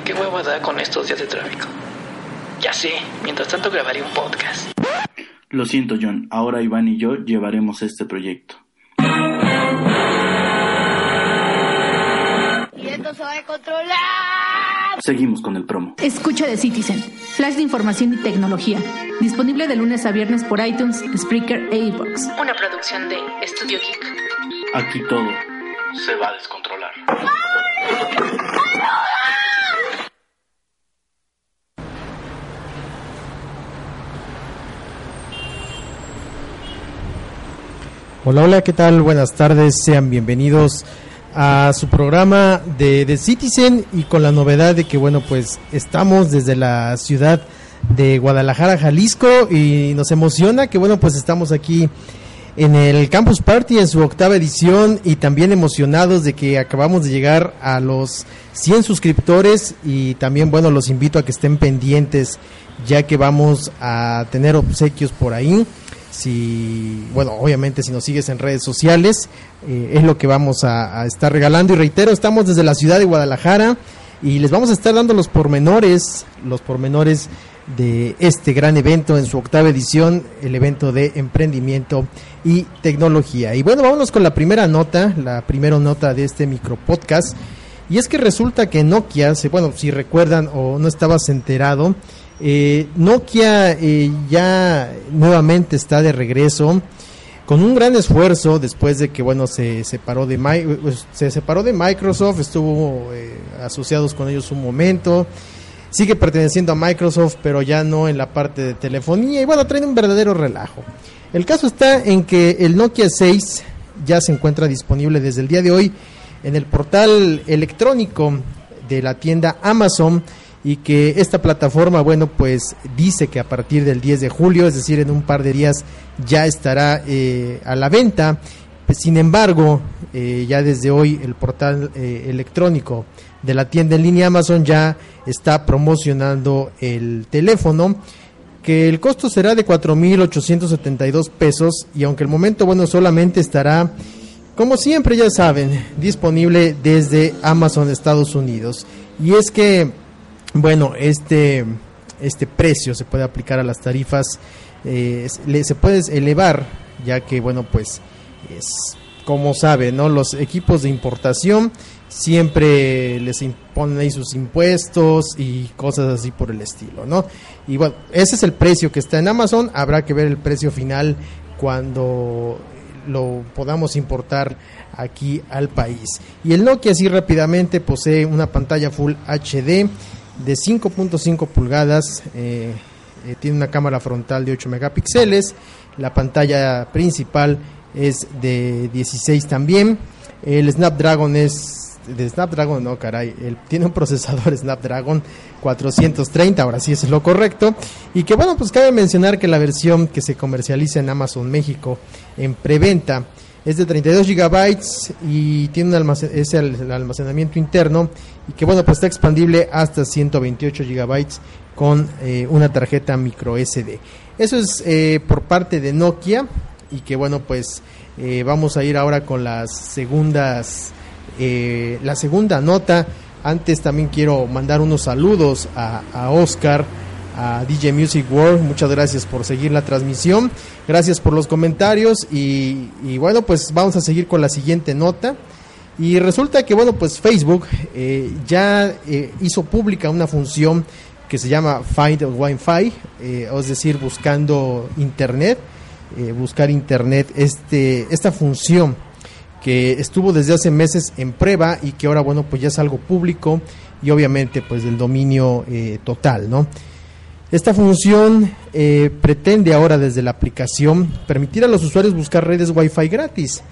Ay, qué hueva da con estos días de tráfico. Ya sé, mientras tanto grabaré un podcast. Lo siento, John. Ahora Iván y yo llevaremos este proyecto. Y esto se va a controlar. Seguimos con el promo. Escucha de Citizen, flash de información y tecnología. Disponible de lunes a viernes por iTunes, Spreaker e iBox. Una producción de Estudio Geek. Aquí todo se va a descontrolar. Hola, hola, ¿qué tal? Buenas tardes, sean bienvenidos a su programa de The Citizen y con la novedad de que, bueno, pues estamos desde la ciudad de Guadalajara, Jalisco y nos emociona que, bueno, pues estamos aquí en el Campus Party en su octava edición y también emocionados de que acabamos de llegar a los 100 suscriptores y también, bueno, los invito a que estén pendientes ya que vamos a tener obsequios por ahí si, bueno, obviamente si nos sigues en redes sociales, eh, es lo que vamos a, a, estar regalando. Y reitero, estamos desde la ciudad de Guadalajara y les vamos a estar dando los pormenores, los pormenores de este gran evento en su octava edición, el evento de emprendimiento y tecnología. Y bueno, vámonos con la primera nota, la primera nota de este micro podcast. Y es que resulta que Nokia, bueno, si recuerdan o no estabas enterado, eh, Nokia eh, ya nuevamente está de regreso con un gran esfuerzo después de que bueno se separó de se separó de Microsoft, estuvo eh, asociados con ellos un momento, sigue perteneciendo a Microsoft pero ya no en la parte de telefonía y bueno trae un verdadero relajo. El caso está en que el Nokia 6 ya se encuentra disponible desde el día de hoy en el portal electrónico de la tienda Amazon y que esta plataforma, bueno, pues dice que a partir del 10 de julio, es decir, en un par de días, ya estará eh, a la venta. Sin embargo, eh, ya desde hoy el portal eh, electrónico de la tienda en línea Amazon ya está promocionando el teléfono que el costo será de 4.872 pesos y aunque el momento bueno solamente estará como siempre ya saben disponible desde Amazon Estados Unidos y es que bueno, este, este precio se puede aplicar a las tarifas, eh, se puede elevar, ya que, bueno, pues, es, como sabe, ¿no? Los equipos de importación siempre les imponen ahí sus impuestos y cosas así por el estilo, ¿no? Y bueno, ese es el precio que está en Amazon, habrá que ver el precio final cuando lo podamos importar aquí al país. Y el Nokia así rápidamente posee una pantalla Full HD de 5.5 pulgadas, eh, eh, tiene una cámara frontal de 8 megapíxeles, la pantalla principal es de 16 también, el Snapdragon es de Snapdragon, no caray, tiene un procesador Snapdragon 430, ahora sí es lo correcto, y que bueno, pues cabe mencionar que la versión que se comercializa en Amazon México en preventa es de 32 gigabytes y tiene un es el, almacenamiento interno y que bueno pues está expandible hasta 128 gigabytes con eh, una tarjeta micro SD eso es eh, por parte de Nokia y que bueno pues eh, vamos a ir ahora con las segundas la segunda nota. Antes también quiero mandar unos saludos a, a Oscar a DJ Music World. Muchas gracias por seguir la transmisión. Gracias por los comentarios. Y, bueno, pues vamos a seguir con la siguiente nota. Y resulta que, bueno, pues Facebook eh, ya eh, hizo pública una función que se llama Find Wi-Fi, eh, es decir, buscando Internet, buscar Internet, este, esta función que estuvo desde hace meses en prueba y que ahora, bueno, pues ya es algo público y obviamente pues del dominio total, ¿no? Esta función eh, pretende ahora desde la aplicación permitir a los usuarios buscar redes Wi-Fi gratis.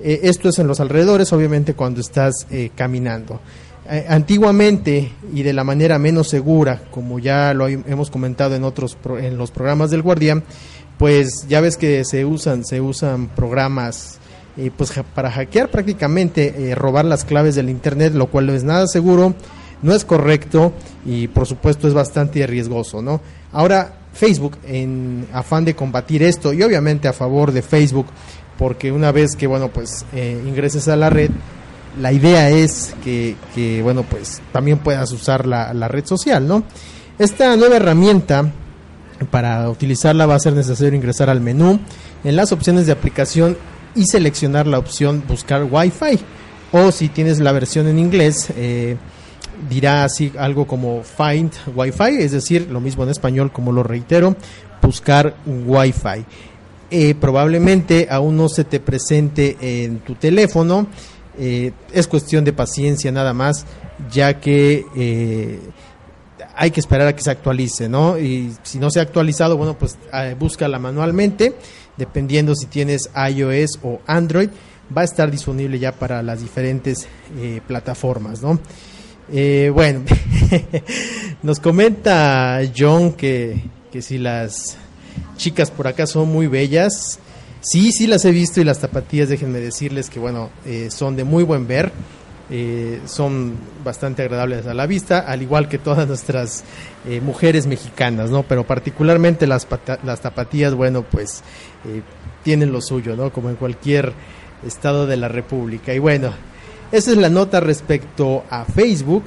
Eh, esto es en los alrededores, obviamente cuando estás eh, caminando. antiguamente y de la manera menos segura, como ya lo hemos comentado en otros en los programas del Guardián, pues ya ves que se usan se usan programas pues para hackear prácticamente, robar las claves del internet, lo cual no es nada seguro no es correcto y por supuesto es bastante riesgoso, ¿no? Ahora Facebook en afán de combatir esto y obviamente a favor de Facebook porque una vez que bueno pues eh, ingreses a la red la idea es que, bueno pues también puedas usar la, la red social, ¿no? Esta nueva herramienta para utilizarla va a ser necesario ingresar al menú en las opciones de aplicación y seleccionar la opción buscar Wi-Fi o si tienes la versión en inglés eh, dirá así algo como find Wi-Fi, es decir, lo mismo en español como lo reitero, buscar Wi-Fi. Eh, probablemente aún no se te presente en tu teléfono, eh, es cuestión de paciencia nada más, ya que eh, hay que esperar a que se actualice, ¿no? Y si no se ha actualizado, bueno, pues búscala manualmente, dependiendo si tienes iOS o Android, va a estar disponible ya para las diferentes plataformas, ¿no? Eh, bueno, nos comenta John que, que si las chicas por acá son muy bellas. Sí, sí las he visto y las tapatías, déjenme decirles que bueno, eh, son de muy buen ver. Eh, son bastante agradables a la vista, al igual que todas nuestras mujeres mexicanas, ¿no? Pero particularmente las, las tapatías, bueno, pues tienen lo suyo, ¿no? Como en cualquier estado de la República. Y bueno, esa es la nota respecto a Facebook.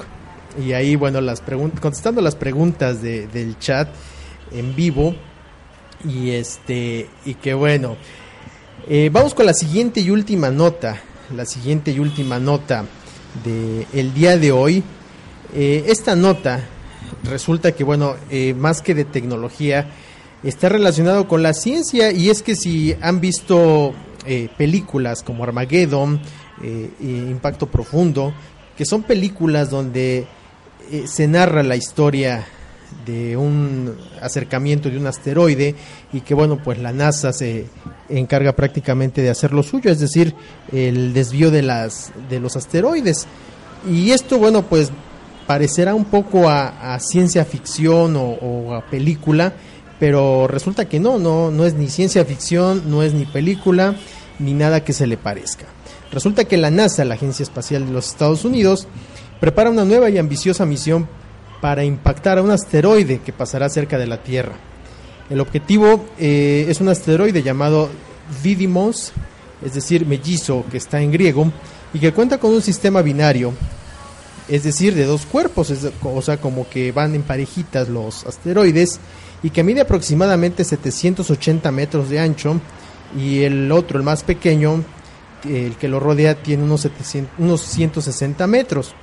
Y ahí, bueno, las contestando las preguntas de, del chat en vivo. Y este, y que bueno. Eh, vamos con la siguiente y última nota. La siguiente y última nota del el día de hoy. Eh, esta nota resulta que, bueno, eh, más que de tecnología, está relacionado con la ciencia. Y es que si han visto películas como Armageddon, eh, Impacto Profundo, que son películas donde eh, se narra la historia de un acercamiento de un asteroide y que bueno pues la NASA se encarga prácticamente de hacer lo suyo es decir el desvío de las de los asteroides. Y esto bueno pues parecerá un poco a, ciencia ficción o, o, a película pero resulta que no no no es ni ciencia ficción no es ni película ni nada que se le parezca Resulta que la NASA, la Agencia Espacial de los Estados Unidos, prepara una nueva y ambiciosa misión para impactar a un asteroide que pasará cerca de la Tierra. El objetivo eh, es un asteroide llamado Didymos, es decir, mellizo, que está en griego, y que cuenta con un sistema binario, es decir, de dos cuerpos, o sea, como que van en parejitas los asteroides, y que mide aproximadamente 780 metros de ancho, y el otro, el más pequeño, el que lo rodea tiene unos, 700, unos 160 metros.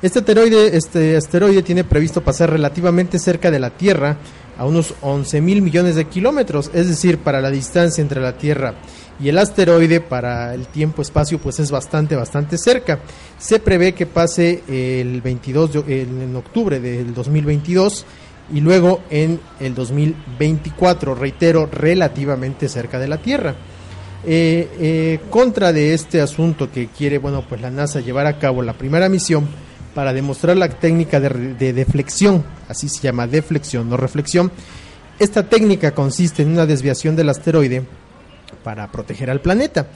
Este asteroide, este asteroide tiene previsto pasar relativamente cerca de la Tierra, a unos 11 mil millones de kilómetros, es decir, para la distancia entre la Tierra y el asteroide para el tiempo-espacio pues es bastante, bastante cerca. Se prevé que pase el 22 de, en octubre del 2022 y luego en el 2024, reitero, relativamente cerca de la Tierra. Eh, eh, contra de este asunto que quiere, bueno, pues la NASA llevar a cabo la primera misión para demostrar la técnica de, deflexión, así se llama, deflexión, no reflexión. Esta técnica consiste en una desviación del asteroide para proteger al planeta.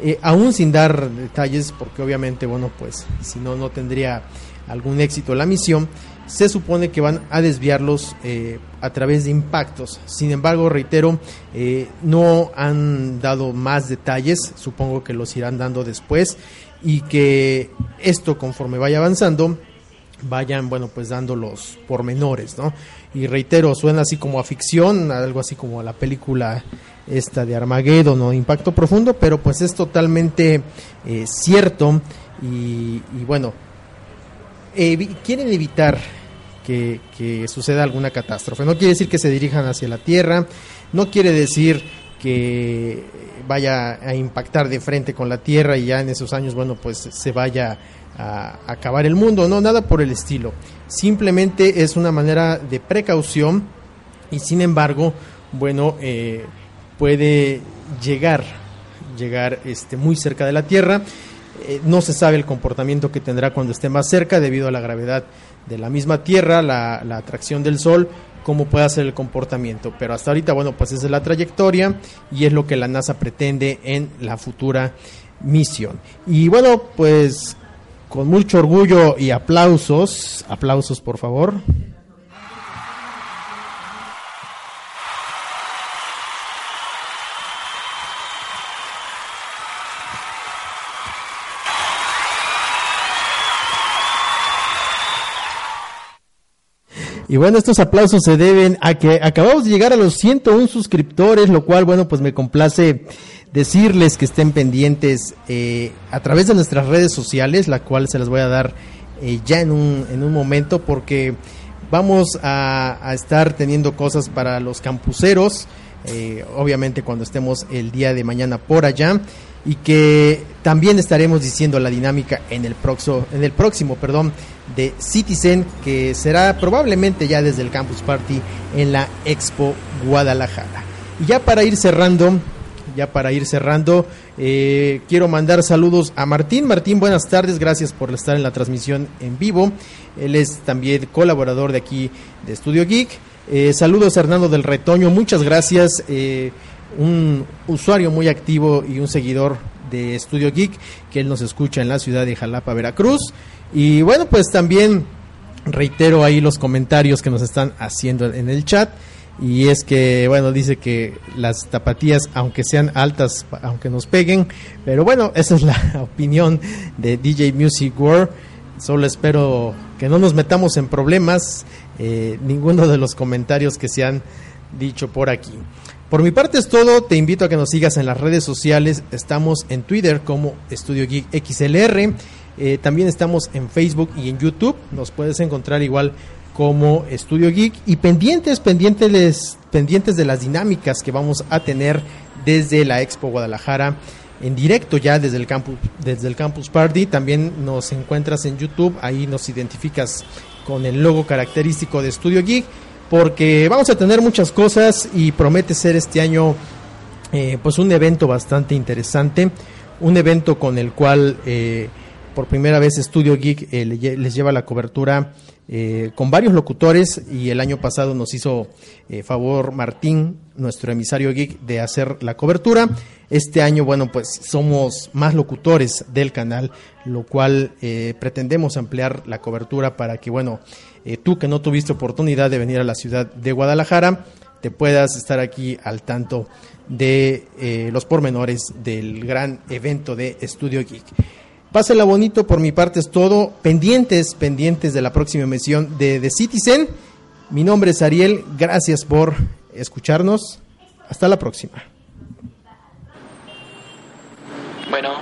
Eh, aún sin dar detalles, porque obviamente, bueno, pues si no, no tendría algún éxito la misión, se supone que van a desviarlos eh, a través de impactos. Sin embargo, reitero, eh, no han dado más detalles, supongo que los irán dando después y que esto conforme vaya avanzando vayan, bueno, pues dando los pormenores, ¿no? Y reitero, suena así como a ficción, algo así como a la película esta de Armageddon Impacto Profundo, pero pues es totalmente eh, cierto y bueno, quieren evitar que, suceda alguna catástrofe. No quiere decir que se dirijan hacia la Tierra, no quiere decir que vaya a impactar de frente con la Tierra y ya en esos años, bueno, pues se vaya a acabar el mundo, no, nada por el estilo. Simplemente es una manera de precaución y sin embargo, bueno, eh, puede llegar, llegar este, muy cerca de la Tierra. Eh, no se sabe el comportamiento que tendrá cuando esté más cerca debido a la gravedad de la misma Tierra, la, atracción del Sol, cómo puede ser el comportamiento. Pero hasta ahorita, bueno, pues esa es la trayectoria y es lo que la NASA pretende en la futura misión. Y bueno, pues con mucho orgullo y aplausos, aplausos por favor. Y bueno, estos aplausos se deben a que acabamos de llegar a los 101 suscriptores, lo cual, bueno, pues me complace decirles que estén pendientes eh, a través de nuestras redes sociales, la cual se las voy a dar eh, ya en un, en un momento, porque vamos a, estar teniendo cosas para los campuseros, eh, obviamente cuando estemos el día de mañana por allá y que también estaremos diciendo la dinámica en el próximo, en el próximo, perdón, de Citizen que será probablemente ya desde el Campus Party en la Expo Guadalajara. Y ya para ir cerrando, ya para ir cerrando, eh, quiero mandar saludos a Martín. Martín, buenas tardes, gracias por estar en la transmisión en vivo. Él es también colaborador de aquí de Estudio Geek. Eh, saludos a Hernando del Retoño, muchas gracias. Eh, un usuario muy activo y un seguidor de Estudio Geek, que él nos escucha en la ciudad de Jalapa, Veracruz. Y bueno, pues también reitero ahí los comentarios que nos están haciendo en el chat. Y es que, bueno, dice que las tapatías, aunque sean altas, aunque nos peguen, pero bueno, esa es la opinión de DJ Music World. Solo espero que no nos metamos en problemas, eh, ninguno de los comentarios que se han dicho por aquí. Por mi parte es todo, te invito a que nos sigas en las redes sociales, estamos en Twitter como Estudio Geek XLR, eh, también estamos en Facebook y en YouTube, nos puedes encontrar igual como Estudio Geek. Y pendientes, pendientes, pendientes de las dinámicas que vamos a tener desde la Expo Guadalajara en directo ya desde el campus desde el campus party. También nos encuentras en YouTube. Ahí nos identificas con el logo característico de Estudio Geek porque vamos a tener muchas cosas y promete ser este año eh, pues un evento bastante interesante, un evento con el cual eh, por primera vez Studio Geek eh, les lleva la cobertura con varios locutores y el año pasado nos hizo favor Martín, nuestro emisario geek, de hacer la cobertura. Este año, bueno, pues somos más locutores del canal, lo cual pretendemos ampliar la cobertura para que, bueno, eh, tú que no tuviste oportunidad de venir a la ciudad de Guadalajara, te puedas estar aquí al tanto de eh, los pormenores del gran evento de Estudio Geek. Pásela bonito, por mi parte es todo. Pendientes, pendientes de la próxima emisión de The Citizen. Mi nombre es Ariel, gracias por escucharnos. Hasta la próxima. Bueno,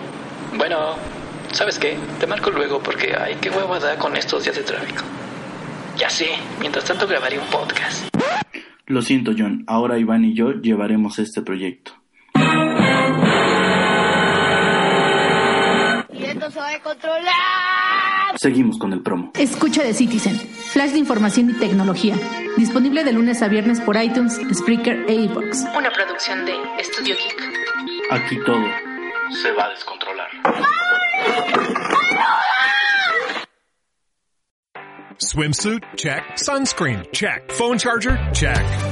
bueno, ¿sabes qué? Te marco luego porque hay que huevada con estos días de tráfico. Ya sé, mientras tanto grabaré un podcast. Lo siento, John. Ahora Iván y yo llevaremos este proyecto. Va a controlar. Seguimos con el promo. Escucha de Citizen, flash de información y tecnología. Disponible de lunes a viernes por iTunes, Spreaker e iVoox. Una producción de Estudio Geek. Aquí todo se va a descontrolar. Swimsuit? Check. Sunscreen? Check. Phone charger? Check.